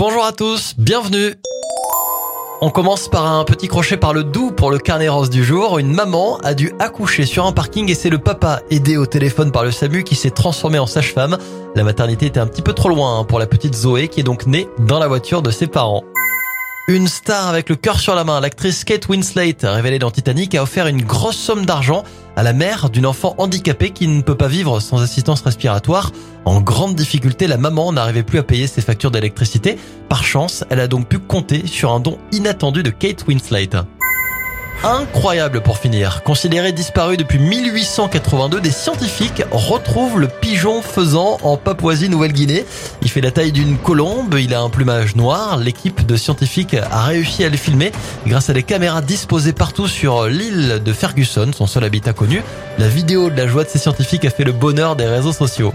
Bonjour à tous, bienvenue. On commence par un petit crochet par le doux pour le carnet rose du jour. Une maman a dû accoucher sur un parking et c'est le papa aidé au téléphone par le SAMU qui s'est transformé en sage-femme. La maternité était un petit peu trop loin hein, pour la petite Zoé qui est donc née dans la voiture de ses parents. Une star avec le cœur sur la main, l'actrice Kate Winslet, révélée dans Titanic, a offert une grosse somme d'argent à la mère d'une enfant handicapée qui ne peut pas vivre sans assistance respiratoire. En grande difficulté, la maman n'arrivait plus à payer ses factures d'électricité. Par chance, elle a donc pu compter sur un don inattendu de Kate Winslet. Incroyable pour finir. Considéré disparu depuis 1882, des scientifiques retrouvent le pigeon faisant en Papouasie-Nouvelle-Guinée. Il fait la taille d'une colombe, il a un plumage noir. L'équipe de scientifiques a réussi à le filmer grâce à des caméras disposées partout sur l'île de Ferguson, son seul habitat connu. La vidéo de la joie de ces scientifiques a fait le bonheur des réseaux sociaux.